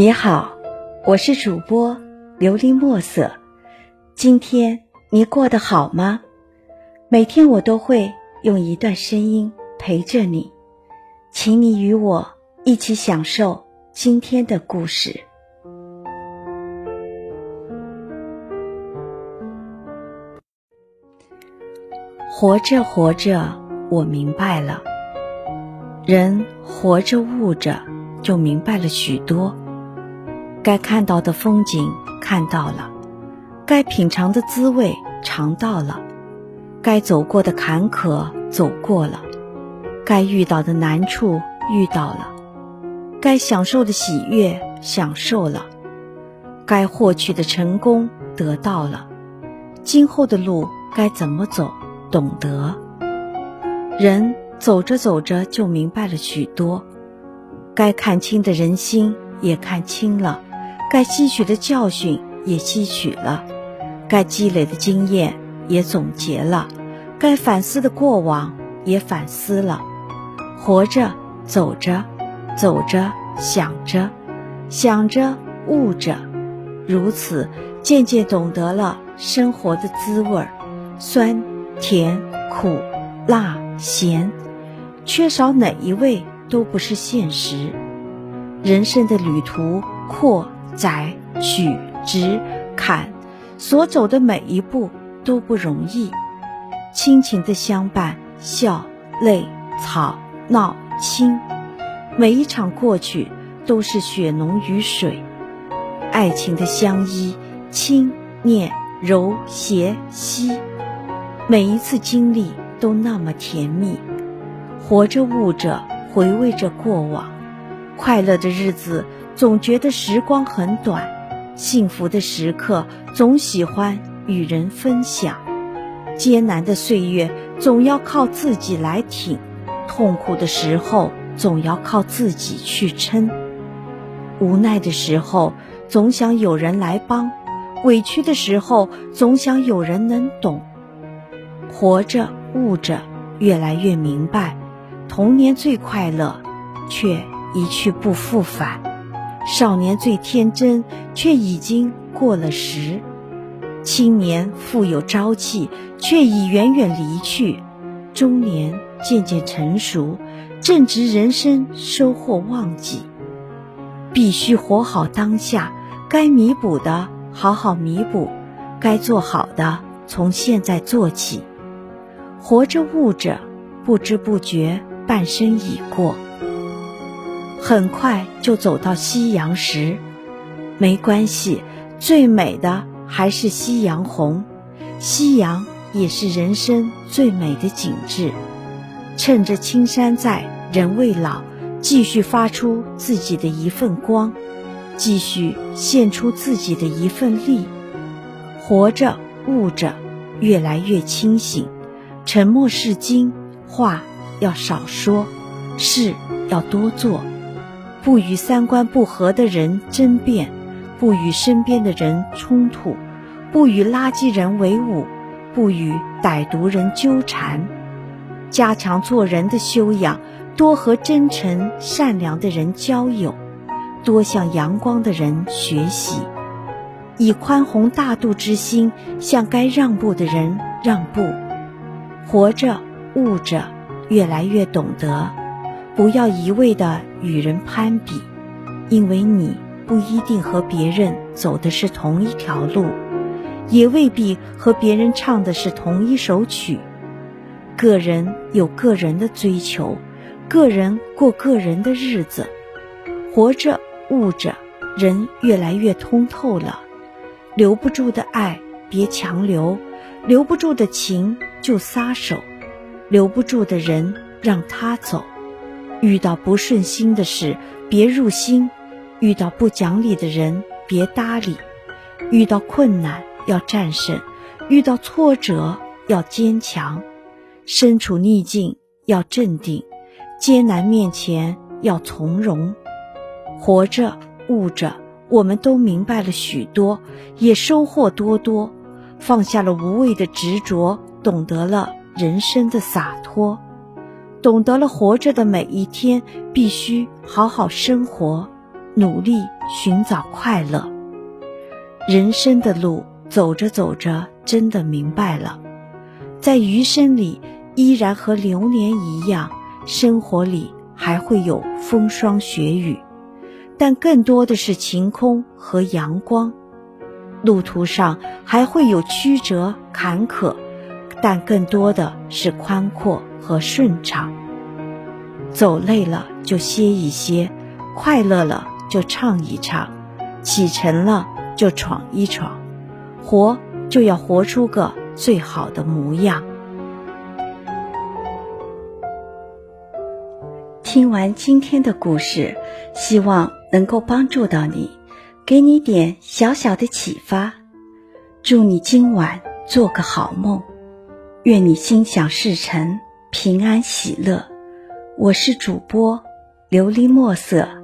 你好，我是主播琉璃墨色。今天你过得好吗？每天我都会用一段声音陪着你，请你与我一起享受今天的故事。活着活着，我明白了，人活着悟着，就明白了许多。该看到的风景看到了，该品尝的滋味尝到了，该走过的坎坷走过了，该遇到的难处遇到了，该享受的喜悦享受了，该获取的成功得到了，今后的路该怎么走懂得。人走着走着就明白了许多，该看清的人心也看清了。该吸取的教训也吸取了，该积累的经验也总结了，该反思的过往也反思了。活着，走着，走着，想着，想着，悟着，如此渐渐懂得了生活的滋味儿，酸、甜、苦、辣、咸，缺少哪一味都不是现实。人生的旅途阔。摘、取、直、坎，所走的每一步都不容易。亲情的相伴，笑、泪、吵、闹、亲，每一场过去都是血浓于水。爱情的相依，亲、念、柔、谐、惜，每一次经历都那么甜蜜。活着悟着，回味着过往，快乐的日子。总觉得时光很短，幸福的时刻总喜欢与人分享，艰难的岁月总要靠自己来挺，痛苦的时候总要靠自己去撑，无奈的时候总想有人来帮，委屈的时候总想有人能懂。活着悟着，越来越明白，童年最快乐，却一去不复返。少年最天真，却已经过了时；青年富有朝气，却已远远离去；中年渐渐成熟，正值人生收获旺季。必须活好当下，该弥补的好好弥补，该做好的从现在做起。活着悟着，不知不觉半生已过。很快就走到夕阳时，没关系，最美的还是夕阳红。夕阳也是人生最美的景致。趁着青山在，人未老，继续发出自己的一份光，继续献出自己的一份力。活着，悟着，越来越清醒。沉默是金，话要少说，事要多做。不与三观不合的人争辩，不与身边的人冲突，不与垃圾人为伍，不与歹毒人纠缠，加强做人的修养，多和真诚善良的人交友，多向阳光的人学习，以宽宏大度之心向该让步的人让步，活着悟着，越来越懂得。不要一味的与人攀比，因为你不一定和别人走的是同一条路，也未必和别人唱的是同一首曲。个人有个人的追求，个人过个人的日子，活着悟着，人越来越通透了。留不住的爱别强留，留不住的情就撒手，留不住的人让他走。遇到不顺心的事，别入心；遇到不讲理的人，别搭理；遇到困难要战胜，遇到挫折要坚强；身处逆境要镇定，艰难面前要从容。活着悟着，我们都明白了许多，也收获多多，放下了无谓的执着，懂得了人生的洒脱。懂得了，活着的每一天必须好好生活，努力寻找快乐。人生的路走着走着，真的明白了，在余生里依然和流年一样，生活里还会有风霜雪雨，但更多的是晴空和阳光。路途上还会有曲折坎坷，但更多的是宽阔和顺畅。走累了就歇一歇，快乐了就唱一唱，启程了就闯一闯，活就要活出个最好的模样。听完今天的故事，希望能够帮助到你。给你点小小的启发，祝你今晚做个好梦，愿你心想事成，平安喜乐。我是主播琉璃墨色。